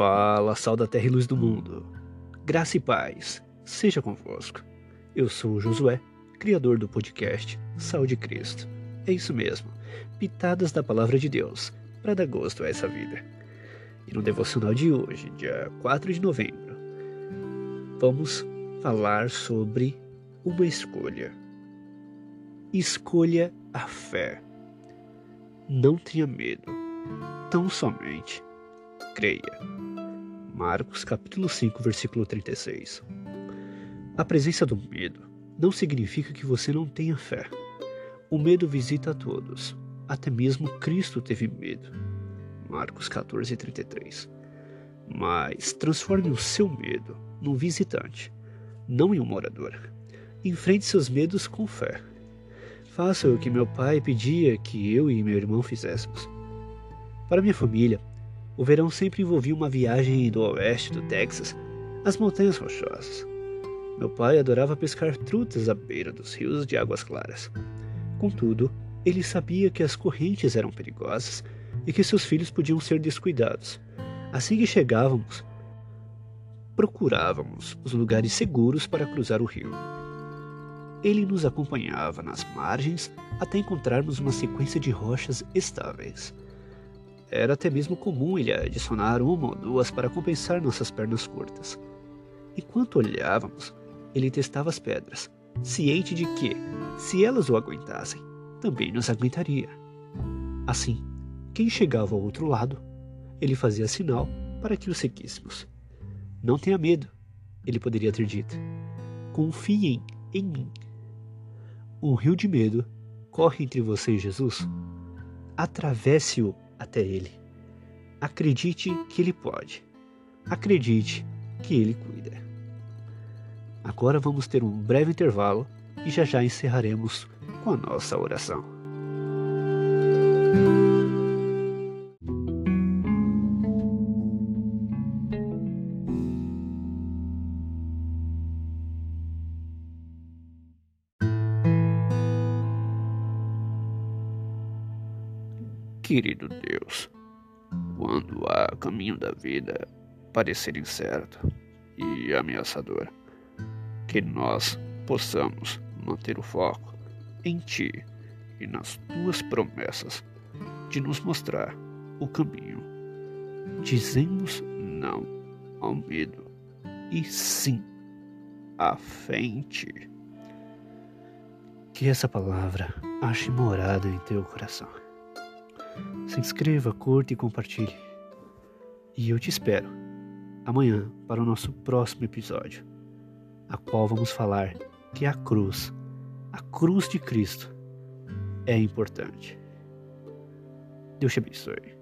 Fala, sal da terra e luz do mundo. Graça e paz, seja convosco. Eu sou o Josué, criador do podcast Sal de Cristo. É isso mesmo, pitadas da palavra de Deus, para dar gosto a essa vida. E no devocional de hoje, dia 4 de novembro, vamos falar sobre uma escolha. Escolha a fé. Não tenha medo, tão somente creia. Marcos capítulo 5, versículo 36. A presença do medo não significa que você não tenha fé. O medo visita a todos. Até mesmo Cristo teve medo. Marcos 14, 33. Mas transforme o seu medo num visitante, não em um morador. Enfrente seus medos com fé. Faça o que meu pai pedia que eu e meu irmão fizéssemos. Para minha família, o verão sempre envolvia uma viagem do oeste do Texas às montanhas rochosas. Meu pai adorava pescar trutas à beira dos rios de águas claras. Contudo, ele sabia que as correntes eram perigosas e que seus filhos podiam ser descuidados. Assim que chegávamos, procurávamos os lugares seguros para cruzar o rio. Ele nos acompanhava nas margens até encontrarmos uma sequência de rochas estáveis. Era até mesmo comum ele adicionar uma ou duas para compensar nossas pernas curtas. Enquanto olhávamos, ele testava as pedras, ciente de que, se elas o aguentassem, também nos aguentaria. Assim, quem chegava ao outro lado, ele fazia sinal para que o seguíssemos. Não tenha medo, ele poderia ter dito. Confiem em mim. Um rio de medo corre entre você e Jesus. Atravesse-o até Ele. Acredite que Ele pode. Acredite que Ele cuida. Agora vamos ter um breve intervalo e já já encerraremos com a nossa oração. Querido Deus, quando há caminho da vida parecer incerto e ameaçador, que nós possamos manter o foco em Ti e nas Tuas promessas de nos mostrar o caminho. Dizemos não ao medo e sim à Ti. Que essa palavra ache morada em teu coração. Se inscreva, curta e compartilhe. E eu te espero amanhã para o nosso próximo episódio, a qual vamos falar que a cruz, a cruz de Cristo, é importante. Deus te abençoe.